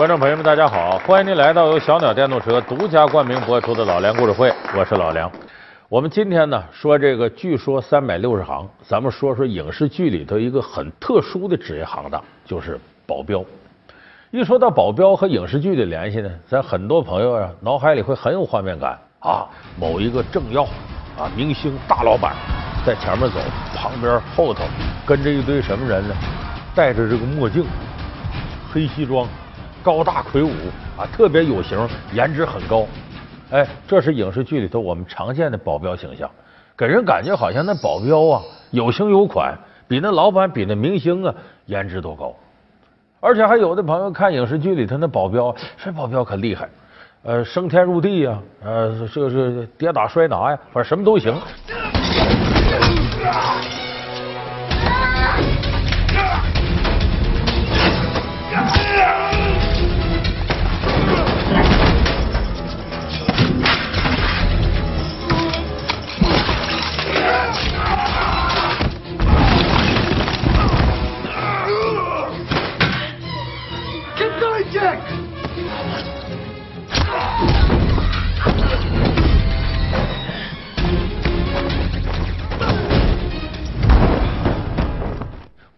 观众朋友们，大家好！欢迎您来到由小鸟电动车独家冠名播出的《老梁故事会》，我是老梁。我们今天呢说这个，据说三百六十行，咱们说说影视剧里头一个很特殊的职业行当，就是保镖。一说到保镖和影视剧的联系呢，咱很多朋友啊脑海里会很有画面感啊，某一个政要啊、明星、大老板在前面走，旁边后头跟着一堆什么人呢？戴着这个墨镜、黑西装。高大魁梧啊，特别有型，颜值很高。哎，这是影视剧里头我们常见的保镖形象，给人感觉好像那保镖啊有型有款，比那老板、比那明星啊颜值都高。而且还有的朋友看影视剧里头那保镖，这保镖可厉害，呃，升天入地呀，呃，这是跌打摔拿呀，反正什么都行。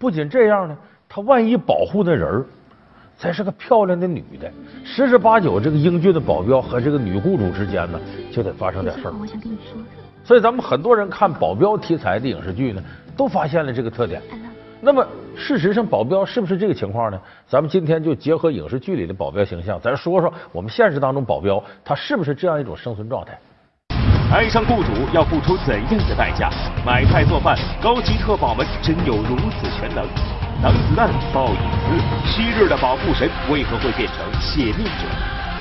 不仅这样呢，他万一保护那人儿，才是个漂亮的女的，十之八九这个英俊的保镖和这个女雇主之间呢，就得发生点事儿。我想跟你说，所以咱们很多人看保镖题材的影视剧呢，都发现了这个特点。那么事实上，保镖是不是这个情况呢？咱们今天就结合影视剧里的保镖形象，咱说说我们现实当中保镖他是不是这样一种生存状态？爱上雇主要付出怎样的代价？买菜做饭，高级特保们真有如此全能？挡子弹，爆隐私，昔日的保护神为何会变成泄密者？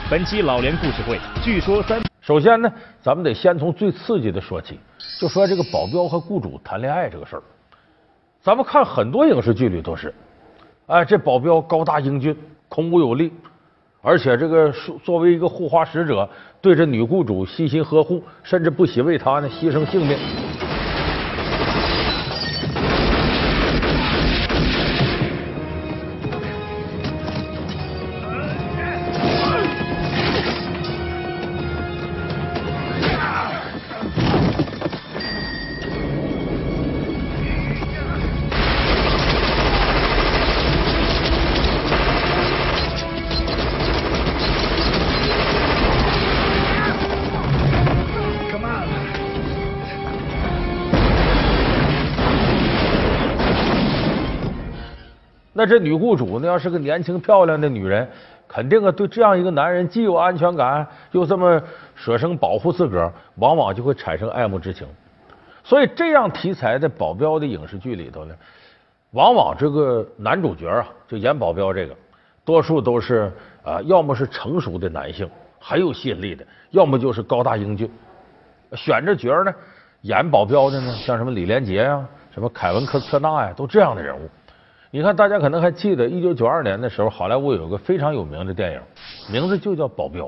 本期老连故事会，据说三。首先呢，咱们得先从最刺激的说起，就说这个保镖和雇主谈恋爱这个事儿。咱们看很多影视剧里都是，哎，这保镖高大英俊，孔武有力，而且这个作为一个护花使者，对着女雇主悉心呵护，甚至不惜为她呢牺牲性命。那这女雇主呢，要是个年轻漂亮的女人，肯定啊对这样一个男人既有安全感，又这么舍生保护自个儿，往往就会产生爱慕之情。所以这样题材的保镖的影视剧里头呢，往往这个男主角啊，就演保镖这个，多数都是啊，要么是成熟的男性，很有吸引力的，要么就是高大英俊。选这角呢，演保镖的呢，像什么李连杰呀、什么凯文科斯特纳呀，都这样的人物。你看，大家可能还记得，一九九二年的时候，好莱坞有个非常有名的电影，名字就叫《保镖》。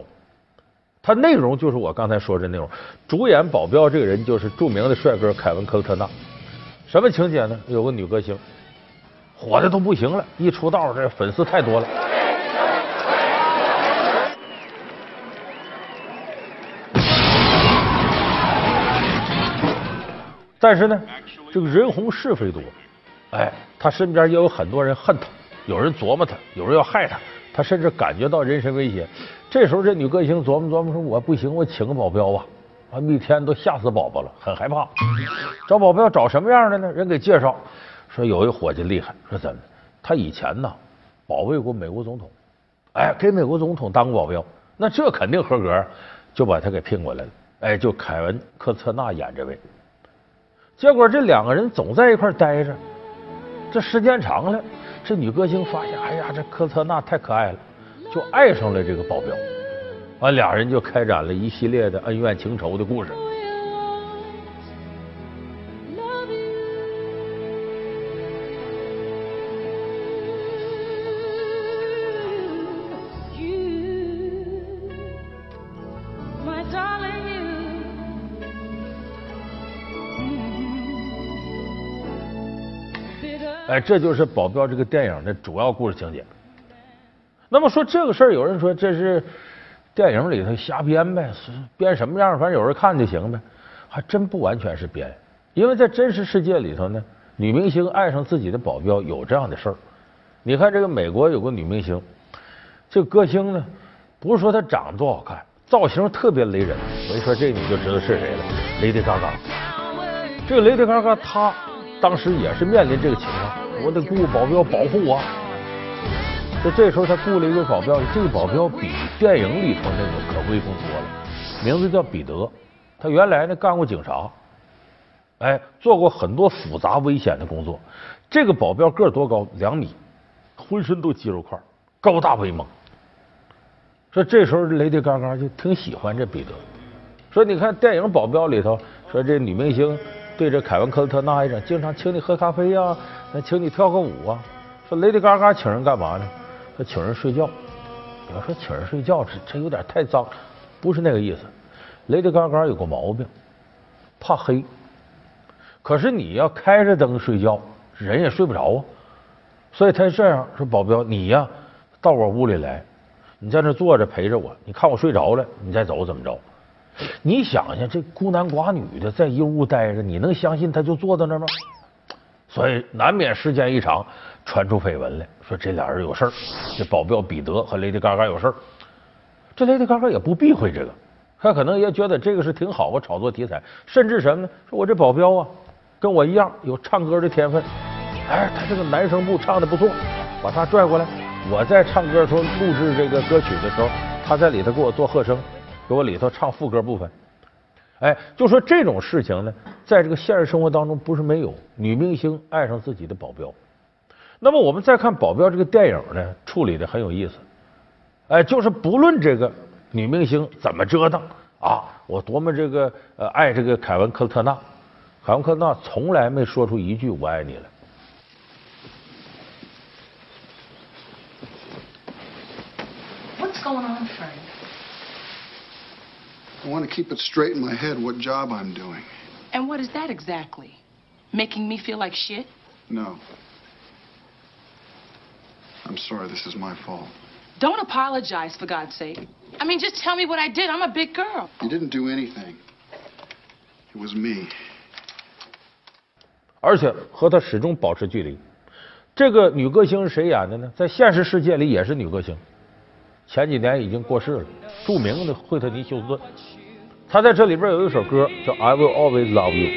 它内容就是我刚才说的内容。主演保镖这个人就是著名的帅哥凯文·科特纳。什么情节呢？有个女歌星，火的都不行了，一出道这粉丝太多了。但是呢，这个人红是非多。哎，他身边也有很多人恨他，有人琢磨他，有人要害他，他甚至感觉到人身威胁。这时候，这女歌星琢磨琢磨说：“我不行，我请个保镖吧。”啊，一天都吓死宝宝了，很害怕。找保镖找什么样的呢？人给介绍说有一伙计厉害，说怎么？他以前呢保卫过美国总统，哎，给美国总统当过保镖，那这肯定合格，就把他给聘过来了。哎，就凯文·科特纳演这位。结果这两个人总在一块待着。这时间长了，这女歌星发现，哎呀，这科特纳太可爱了，就爱上了这个保镖。完，俩人就开展了一系列的恩怨情仇的故事。哎，这就是《保镖》这个电影的主要故事情节。那么说这个事儿，有人说这是电影里头瞎编呗，编什么样，反正有人看就行呗。还真不完全是编，因为在真实世界里头呢，女明星爱上自己的保镖有这样的事儿。你看这个美国有个女明星，这个歌星呢，不是说她长得多好看，造型特别雷人。我一说这你就知道是谁了，Lady Gaga。这个 Lady Gaga 她当时也是面临这个情况，我得雇保镖保护我。就这时候他雇了一个保镖，这个保镖比电影里头那个可威风多了，名字叫彼得。他原来呢干过警察，哎，做过很多复杂危险的工作。这个保镖个儿多高？两米，浑身都肌肉块，高大威猛。说这时候雷迪嘎嘎就挺喜欢这彼得。说你看电影《保镖》里头，说这女明星对着凯文科特纳一样，经常请你喝咖啡呀，那请你跳个舞啊。说雷迪嘎嘎请人干嘛呢？说请人睡觉。你要说请人睡觉，这这有点太脏，不是那个意思。雷迪嘎嘎有个毛病，怕黑。可是你要开着灯睡觉，人也睡不着啊。所以他这样说：“保镖，你呀，到我屋里来，你在那坐着陪着我。你看我睡着了，你再走怎么着？你想想，这孤男寡女的在一屋待着，你能相信他就坐在那吗？所以难免时间一长，传出绯闻来，说这俩人有事儿。这保镖彼得和雷迪嘎嘎有事儿。这雷迪嘎嘎也不避讳这个。他可能也觉得这个是挺好的炒作题材，甚至什么呢？说我这保镖啊，跟我一样有唱歌的天分，哎，他这个男声部唱的不错，把他拽过来，我在唱歌的时候录制这个歌曲的时候，他在里头给我做和声，给我里头唱副歌部分。哎，就说这种事情呢，在这个现实生活当中不是没有，女明星爱上自己的保镖。那么我们再看《保镖》这个电影呢，处理的很有意思，哎，就是不论这个。女明星怎么折腾啊？我多么这个呃爱这个凯文科特纳，凯文科特纳从来没说出一句我爱你来。What's going on, Frank? I want to keep it straight in my head what job I'm doing. And what is that exactly? Making me feel like shit? No. I'm sorry, this is my fault. Don't apologize, for God's sake. I mean, just tell me what I did. I'm a big girl. You didn't do anything. It was me. 而且和他始终保持距离。这个女歌星是谁演的呢？在现实世界里也是女歌星， 前几年已经过世了，著名的惠特尼休斯顿。他在这里边有一首歌叫《I Will Always Love You》。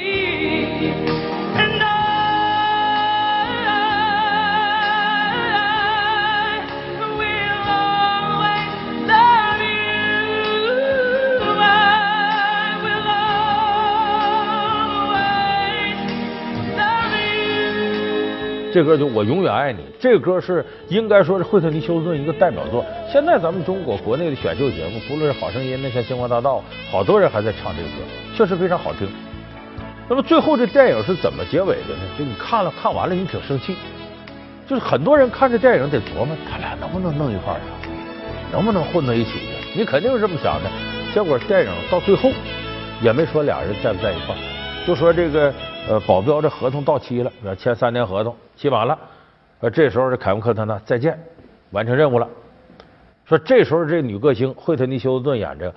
这歌就我永远爱你。这个歌是应该说是惠特尼休斯顿一个代表作。现在咱们中国国内的选秀节目，不论是好声音那像星光大道，好多人还在唱这个歌，确实非常好听。那么最后这电影是怎么结尾的呢？就你看了看完了，你挺生气。就是很多人看这电影得琢磨，他俩能不能弄一块儿去，能不能混到一起去？你肯定是这么想的。结果电影到最后也没说俩人在不在一块儿，就说这个。呃，保镖这合同到期了，要签三年合同，期满了。呃，这时候这凯文科特纳再见，完成任务了。说这时候这女歌星惠特尼休斯顿演着，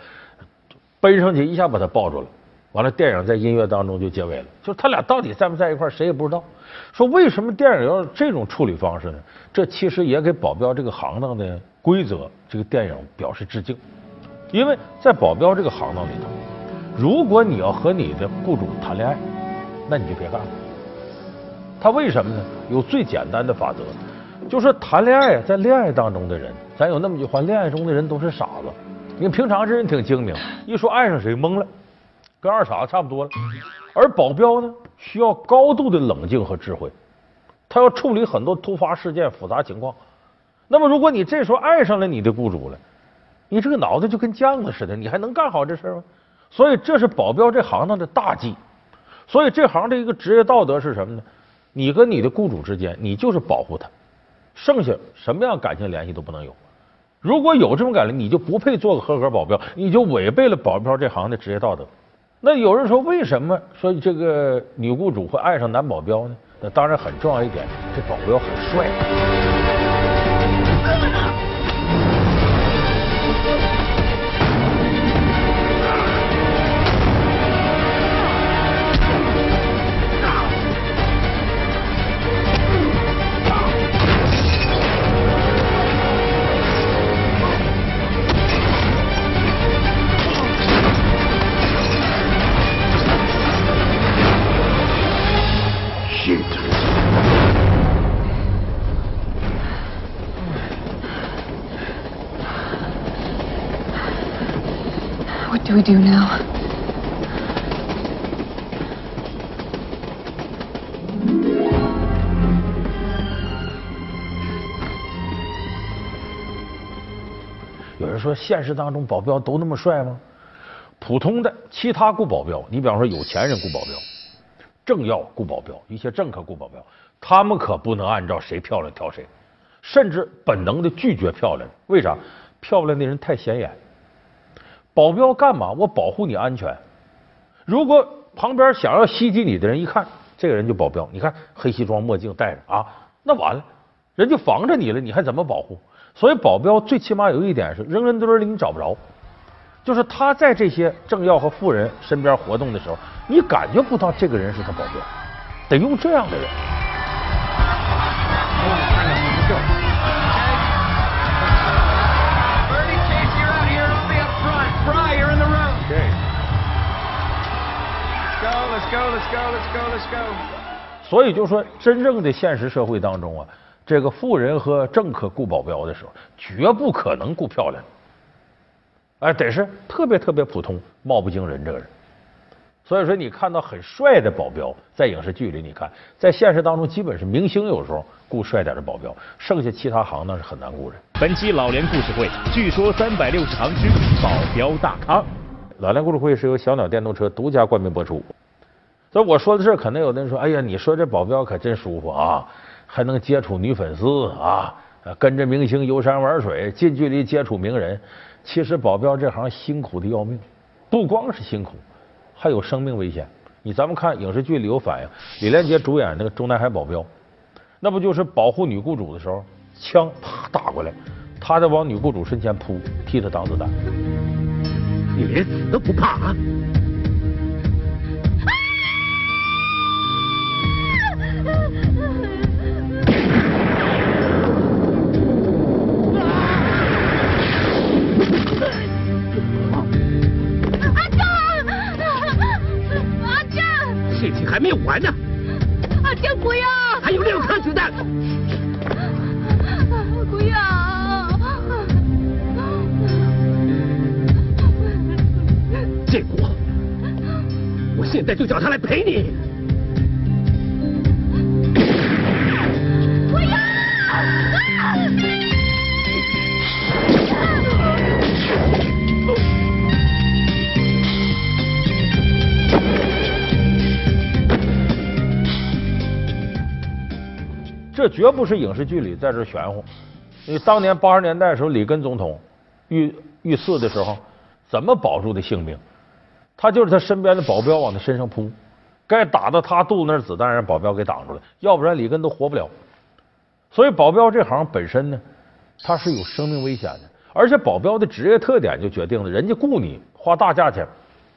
奔上去一下把他抱住了。完了，电影在音乐当中就结尾了。就他俩到底在不在一块谁也不知道。说为什么电影要这种处理方式呢？这其实也给保镖这个行当的规则，这个电影表示致敬。因为在保镖这个行当里头，如果你要和你的雇主谈恋爱，那你就别干了。他为什么呢？有最简单的法则，就是谈恋爱，在恋爱当中的人，咱有那么句话：恋爱中的人都是傻子。你平常这人挺精明，一说爱上谁懵了，跟二傻子差不多了。而保镖呢，需要高度的冷静和智慧，他要处理很多突发事件、复杂情况。那么，如果你这时候爱上了你的雇主了，你这个脑子就跟浆子似的，你还能干好这事吗？所以，这是保镖这行当的大忌。所以这行的一个职业道德是什么呢？你跟你的雇主之间，你就是保护他，剩下什么样感情联系都不能有。如果有这种感觉，你就不配做个合格保镖，你就违背了保镖这行的职业道德。那有人说，为什么说这个女雇主会爱上男保镖呢？那当然很重要一点，这保镖很帅。What do we do now? 有人说，现实当中保镖都那么帅吗？普通的其他雇保镖，你比方说有钱人雇保镖，政要雇保镖，一些政客雇保镖，他们可不能按照谁漂亮挑谁，甚至本能的拒绝漂亮。为啥？漂亮的人太显眼。保镖干嘛？我保护你安全。如果旁边想要袭击你的人一看，这个人就保镖，你看黑西装墨镜戴着啊，那完了，人就防着你了，你还怎么保护？所以保镖最起码有一点是扔人堆里你找不着，就是他在这些政要和富人身边活动的时候，你感觉不到这个人是他保镖，得用这样的人。所以就说，真正的现实社会当中啊，这个富人和政客雇保镖的时候，绝不可能雇漂亮，哎，得是特别特别普通、貌不惊人这个人。所以说，你看到很帅的保镖，在影视剧里，你看，在现实当中，基本是明星有时候雇帅点的保镖，剩下其他行当是很难雇人。本期老梁故事会，据说三百六十行之保镖大咖。老梁故事会是由小鸟电动车独家冠名播出。所以我说的这，可能有的人说：“哎呀，你说这保镖可真舒服啊，还能接触女粉丝啊，跟着明星游山玩水，近距离接触名人。”其实保镖这行辛苦的要命，不光是辛苦，还有生命危险。你咱们看影视剧里有反映，李连杰主演那个《中南海保镖》，那不就是保护女雇主的时候，枪啪打过来，他在往女雇主身前扑，替她挡子弹。你连死都不怕啊？还没有完呢，阿江不要，还有六颗子弹。不要。建国，我现在就叫他来陪你。这绝不是影视剧里在这玄乎。因为当年八十年代的时候，里根总统遇遇刺的时候，怎么保住的性命？他就是他身边的保镖往他身上扑，该打到他肚子那儿子弹让保镖给挡住了，要不然里根都活不了。所以保镖这行本身呢，他是有生命危险的，而且保镖的职业特点就决定了，人家雇你花大价钱，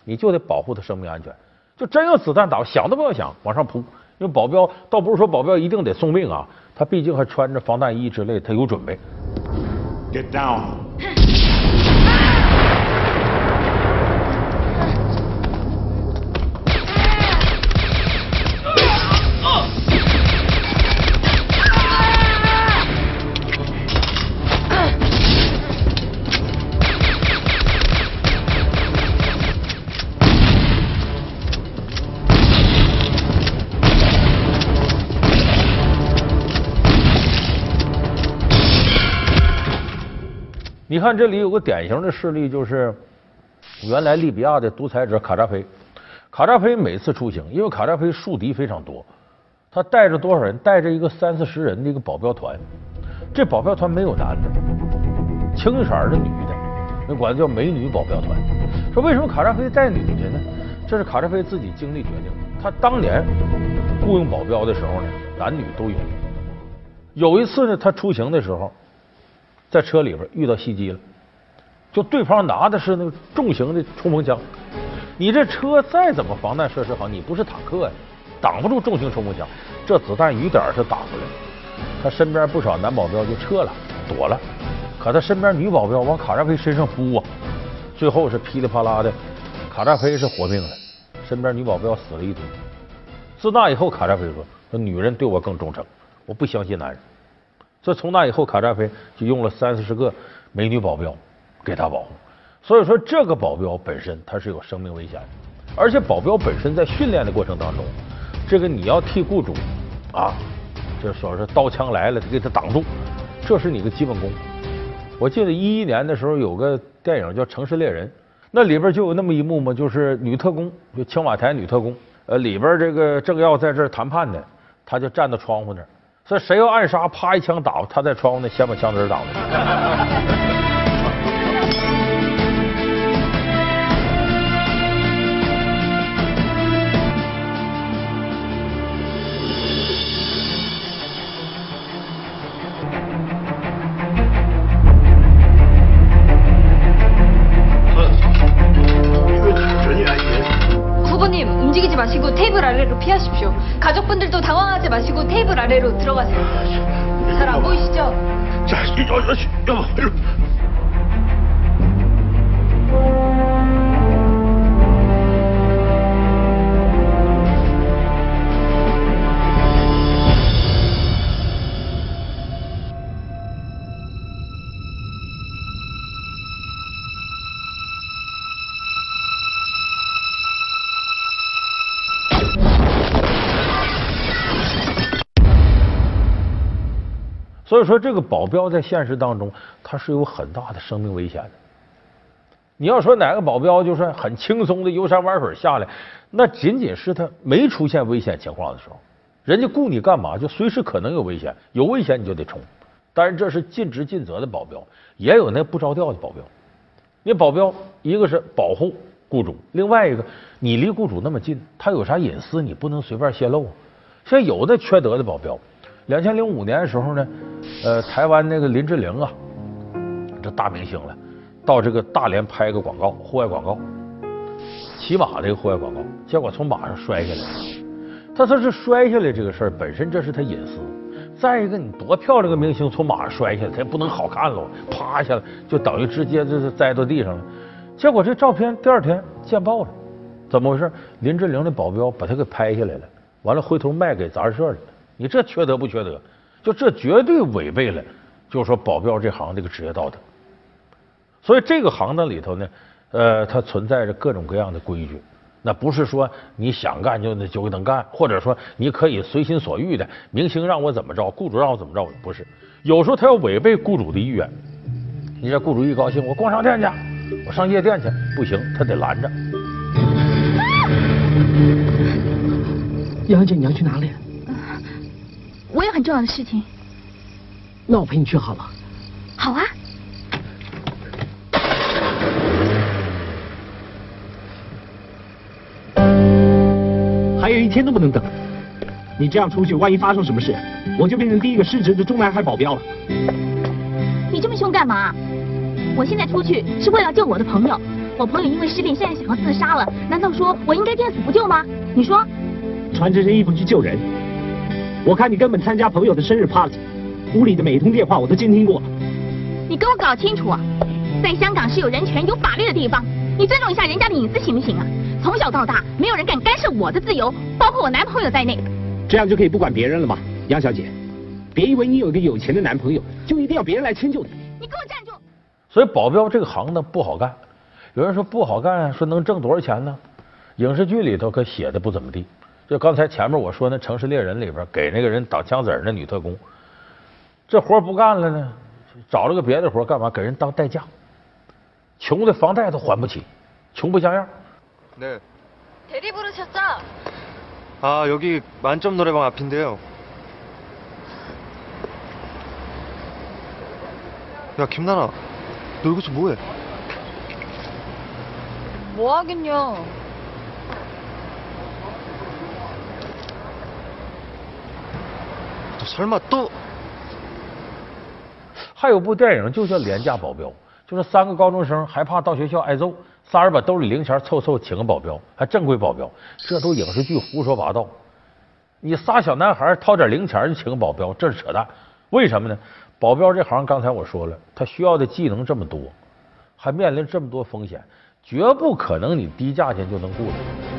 你就得保护他生命安全。就真有子弹打，想都不要想，往上扑。因为保镖倒不是说保镖一定得送命啊，他毕竟还穿着防弹衣之类，他有准备。Get down. 你看这里有个典型的事例，就是原来利比亚的独裁者卡扎菲。卡扎菲每次出行，因为卡扎菲树敌非常多，他带着多少人？带着一个三四十人的一个保镖团。这保镖团没有男的，青色的女的，那管叫美女保镖团。说为什么卡扎菲带女的呢？这是卡扎菲自己经历决定的。他当年雇佣保镖的时候呢，男女都有。有一次呢，他出行的时候。在车里边遇到袭击了，就对方拿的是那个重型的冲锋枪，你这车再怎么防弹设施好，你不是坦克呀，挡不住重型冲锋枪，这子弹雨点是打过来，他身边不少男保镖就撤了，躲了，可他身边女保镖往卡扎菲身上扑啊，最后是噼里啪啦的，卡扎菲是活命了，身边女保镖死了一堆。自那以后，卡扎菲说：“说女人对我更忠诚，我不相信男人。”所以从那以后，卡扎菲就用了三四十个美女保镖给他保护。所以说，这个保镖本身他是有生命危险的，而且保镖本身在训练的过程当中，这个你要替雇主啊，就说是刀枪来了给他挡住，这是你的基本功。我记得一一年的时候有个电影叫《城市猎人》，那里边就有那么一幕嘛，就是女特工，就青瓦台女特工，呃，里边这个正要在这儿谈判呢，他就站到窗户那儿，那谁要暗杀，啪一枪打，他在窗户那先把枪子挡住。 피하십시오. 가족분들도 당황하지 마시고 테이블 아래로 들어가세요. 잘 안 보이시죠? 자, 여, 여, 여보, 所以说，这个保镖在现实当中，他是有很大的生命危险的。你要说哪个保镖就是很轻松的游山玩水下来，那仅仅是他没出现危险情况的时候，人家雇你干嘛？就随时可能有危险，有危险你就得冲。但是这是尽职尽责的保镖，也有那不着调的保镖。那保镖一个是保护雇主，另外一个你离雇主那么近，他有啥隐私你不能随便泄露啊。像有的缺德的保镖。两千零五年的时候呢，呃，台湾那个林志玲啊，这大明星了，到这个大连拍个广告，户外广告，骑马的一个户外广告，结果从马上摔下来了。他说是摔下来这个事儿本身这是他隐私，再一个你多漂亮个明星从马上摔下来，他也不能好看喽，趴下来就等于直接就是栽到地上了。结果这照片第二天见报了，怎么回事？林志玲的保镖把他给拍下来了，完了回头卖给杂志社了。你这缺德不缺德？就这绝对违背了，就是说保镖这行这个职业道德。所以这个行当里头呢，呃，它存在着各种各样的规矩。那不是说你想干就就能干，或者说你可以随心所欲的，明星让我怎么着，雇主让我怎么着，不是。有时候他要违背雇主的意愿。你这雇主一高兴，我逛商店去，我上夜店去，不行，他得拦着。杨姐，你要去哪里？很重要的事情，那我陪你去好了。好啊。还有一天都不能等，你这样出去，万一发生什么事，我就变成第一个失职的中南海保镖了。你这么凶干嘛？我现在出去是为了救我的朋友，我朋友因为失恋，现在想要自杀了，难道说我应该见死不救吗？你说？穿这身衣服去救人。我看你根本参加朋友的生日 party，屋里的每一通电话我都监听过了。你给我搞清楚啊，在香港是有人权、有法律的地方，你尊重一下人家的隐私行不行啊？从小到大，没有人敢干涉我的自由，包括我男朋友在内。这样就可以不管别人了吗，杨小姐？别以为你有一个有钱的男朋友，就一定要别人来迁就你。你给我站住！所以保镖这个行当不好干。有人说不好干，说能挣多少钱呢？影视剧里头可写的不怎么地。就刚才前面我说那《城市猎人》里边给那个人挡枪子儿那女特工，这活不干了呢，找了个别的活干嘛？给人当代驾，穷的房贷都还不起，穷不像样。네대리부르셨어아여기만점노래방앞인데요야김나나너여기서뭐해뭐하긴요 설마 또？ 还有部电影就叫《廉价保镖》，就是三个高中生害怕到学校挨揍，仨人把兜里零钱凑凑请个保镖，还正规保镖，这都影视剧胡说八道。你仨小男孩掏点零钱就请个保镖，这是扯淡。为什么呢？保镖这行刚才我说了，他需要的技能这么多，还面临这么多风险，绝不可能你低价钱就能雇的。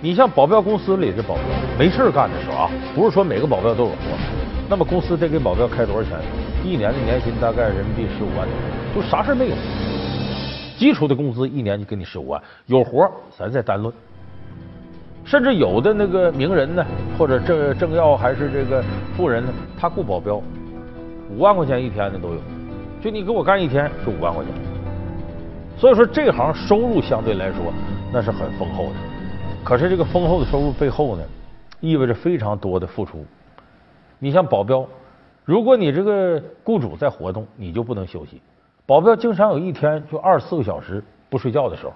你像保镖公司里的保镖，没事干的时候啊，不是说每个保镖都有活，那么公司得给保镖开多少钱？一年的年薪大概人民币十五万，就啥事没有。基础的工资一年就给你十五万，有活咱再单论。甚至有的那个名人呢，或者政政要还是这个富人呢，他雇保镖，五万块钱一天的都有。就你给我干一天是五万块钱，所以说这行收入相对来说那是很丰厚的。可是这个丰厚的收入背后呢，意味着非常多的付出。你像保镖，如果你这个雇主在活动，你就不能休息。保镖经常有一天就二十四个小时不睡觉的时候，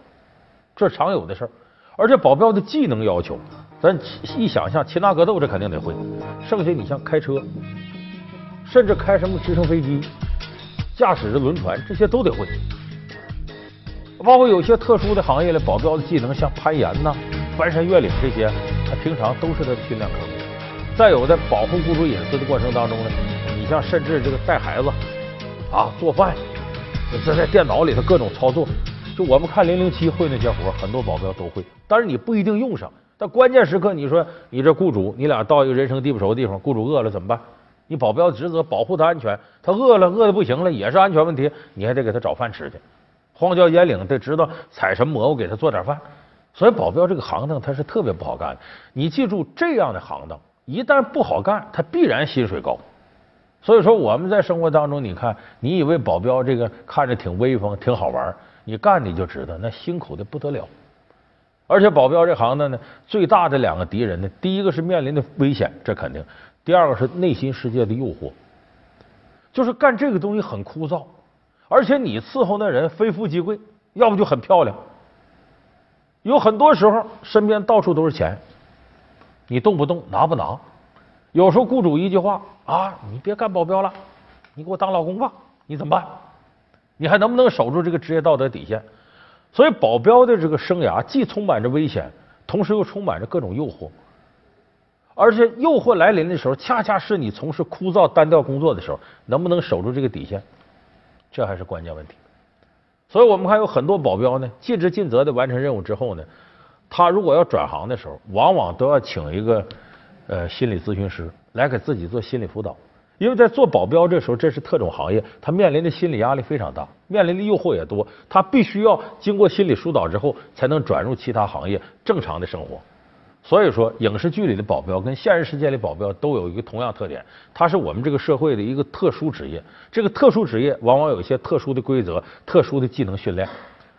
这是常有的事儿。而且保镖的技能要求，咱一想象擒拿格斗这肯定得会，剩下你像开车，甚至开什么直升飞机、驾驶着轮船，这些都得会。包括有些特殊的行业里，保镖的技能像攀岩呐、翻山越岭这些，他平常都是他的训练科目。再有在保护雇主隐私的过程当中呢，你像甚至这个带孩子啊、做饭，这在电脑里头各种操作。就我们看零零七会那些活，很多保镖都会，但是你不一定用上。但关键时刻，你说你这雇主，你俩到一个人生地不熟的地方，雇主饿了怎么办？你保镖的职责保护他安全，他饿了饿的不行了，也是安全问题，你还得给他找饭吃去。荒郊野岭得知道采什么蘑菇给他做点饭。所以保镖这个行当他是特别不好干的。你记住，这样的行当一旦不好干，他必然薪水高。所以说我们在生活当中，你看，你以为保镖这个看着挺威风、挺好玩。你干你就知道，那辛苦的不得了。而且保镖这行当呢，最大的两个敌人呢，第一个是面临的危险，这肯定；第二个是内心世界的诱惑。就是干这个东西很枯燥，而且你伺候那人非富即贵，要不就很漂亮。有很多时候身边到处都是钱，你动不动拿不拿？有时候雇主一句话啊，你别干保镖了，你给我当老公吧，你怎么办？你还能不能守住这个职业道德底线？所以保镖的这个生涯既充满着危险，同时又充满着各种诱惑。而且诱惑来临的时候，恰恰是你从事枯燥单调工作的时候，能不能守住这个底线？这还是关键问题。所以我们看有很多保镖呢，尽职尽责的完成任务之后呢，他如果要转行的时候，往往都要请一个呃心理咨询师来给自己做心理辅导。因为在做保镖这时候，这是特种行业，他面临的心理压力非常大，面临的诱惑也多，他必须要经过心理疏导之后，才能转入其他行业正常的生活。所以说，影视剧里的保镖跟现实世界里保镖都有一个同样特点，它是我们这个社会的一个特殊职业。这个特殊职业往往有一些特殊的规则、特殊的技能训练。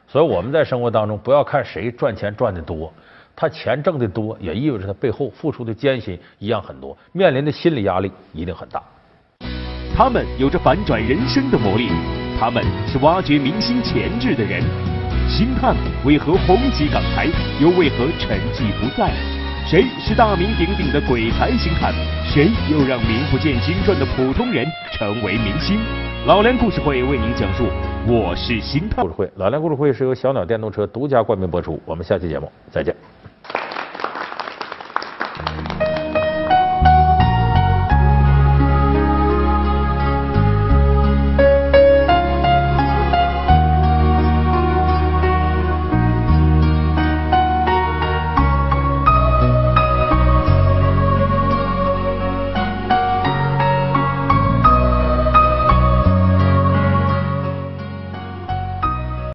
所以我们在生活当中，不要看谁赚钱赚的多，他钱挣的多，也意味着他背后付出的艰辛一样很多，面临的心理压力一定很大。他们有着反转人生的魔力，他们是挖掘明星潜质的人。星探为何红极港台，又为何沉寂不在？谁是大名鼎鼎的鬼才星探？谁又让名不见经传的普通人成为明星？老梁故事会为您讲述。我是星探故事会，老梁故事会是由小鸟电动车独家冠名播出。我们下期节目再见。